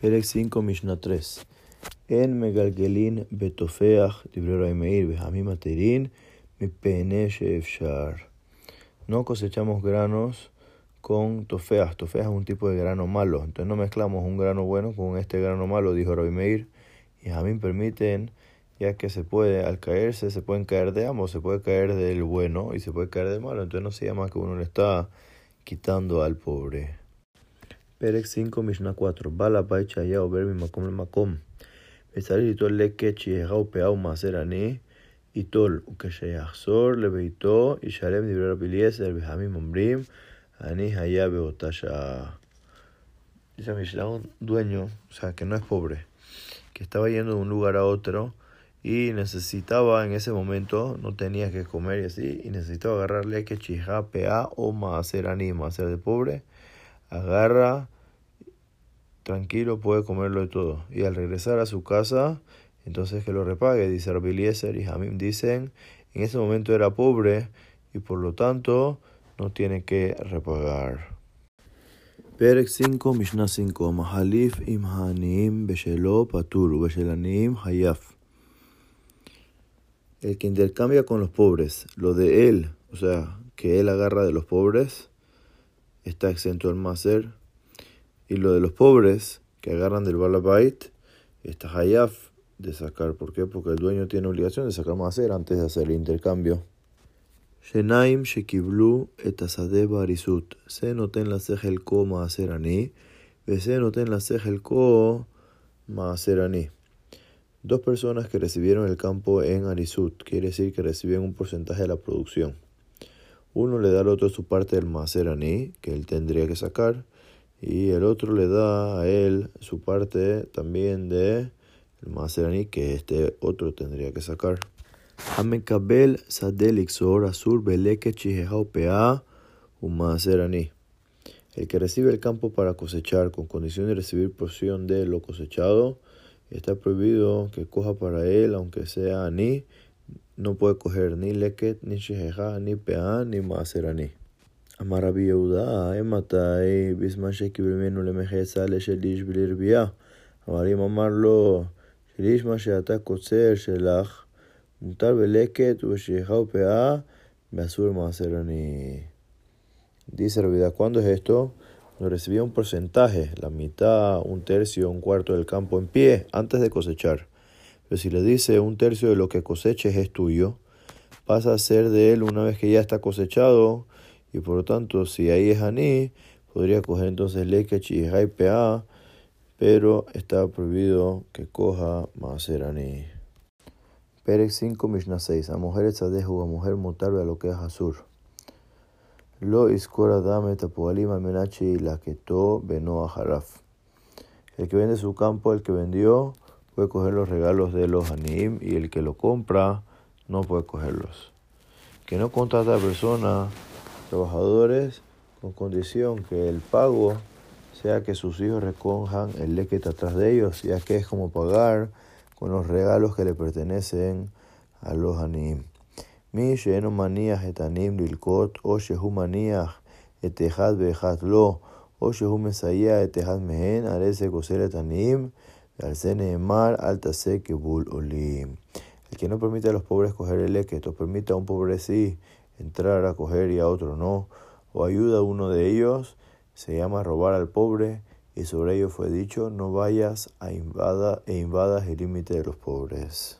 Perec 5, Mishnah 3. En Megalgelin Betofeach, No cosechamos granos con tofeas. Tofeas es un tipo de grano malo. Entonces no mezclamos un grano bueno con este grano malo, dijo Rabbi Y a mí permiten, ya que se puede, al caerse, se pueden caer de ambos. Se puede caer del bueno y se puede caer del malo. Entonces no se llama que uno le está quitando al pobre. פרק 5, משנה 4. בעל הבית שהיה עובר ממקום למקום, וצריך ליטול לקט שיהגהו פאה ומעשר עני, ייטול, וכשיחזור לביתו ישלם דברי רבי אליעזר, וחמים אומרים, אני היה באותה שעה. Dice Mishnah, un dueño, o sea, que no es pobre, que estaba yendo de un lugar a otro y necesitaba en ese momento, no tenía que comer y así, y necesitaba agarrarle que chija, pea o maaser ani, maaser de pobre, agarra, tranquilo, puede comerlo de todo. Y al regresar a su casa, entonces que lo repague, dice Rabbi Eliezer y Hamim dicen, en ese momento era pobre y por lo tanto no tiene que repagar. פרק 5, משנה 5, המחליף עם העניים בשלו פטור ובשל עניים חייב. El que intercambia con los pobres, lo de él, o sea, que él agarra de los pobres, está exento del Maser. Y lo de los pobres que agarran del Balabait está Hayaf de sacar. ¿Por qué? Porque el dueño tiene obligación de sacar Maser antes de hacer el intercambio. Shenaim shekiblu et barisut. Se noten la el ko maaserani. Se noten la el ko maaserani. Dos personas que recibieron el campo en Arisut, quiere decir que recibieron un porcentaje de la producción. Uno le da al otro su parte del maceraní que él tendría que sacar y el otro le da a él su parte también de el maceraní que este otro tendría que sacar. Amekabel Sadelixor Azur Beleke Chijejaupea Umaceraní. El que recibe el campo para cosechar con condición de recibir porción de lo cosechado, está prohibido que coja para él, aunque sea aní, no puede coger ni leket, ni sheheja, ni pea, ni maaser ani. אמר רבי יהודה, אימתי בזמן שקיבל ממנו למחצה לשליש בלי רבייה? אבל אם אמר לו, שליש מה שאתה קוצר שלך, מותר בלקט ובשליחה ופאה, באסור מעשר עני. Dice Rabbi ¿cuándo es esto? Cuando recibía un porcentaje, la mitad, un tercio, un cuarto del campo en pie, antes de cosechar. Pero si le dice un tercio de lo que coseches es tuyo, pasa a ser de él una vez que ya está cosechado, y por lo tanto, si ahí es aní, podría coger entonces lekech y pero está prohibido que coja maaser aní. Pérez 5, Mishnah 6. A mujer tzadehu, a mujer mutarbe a lo que es azur. Lo iskora dame tapualim almenachi la beno haraf. El que vende su campo, el que vendió, puede coger los regalos de los Anim y el que lo compra no puede cogerlos. Que no contrata a personas, trabajadores, con condición que el pago sea que sus hijos recojan el le que está atrás de ellos, ya que es como pagar con los regalos que le pertenecen a los Anim. Mi sheno manías etanim lilkot, o shehu manías etejad lo, o shehu mesaya etejad mehen, arese kosel etanim. El que no permite a los pobres coger el que esto permite a un pobre sí entrar a coger y a otro no, o ayuda a uno de ellos, se llama robar al pobre, y sobre ello fue dicho, no vayas a invada e invadas el límite de los pobres.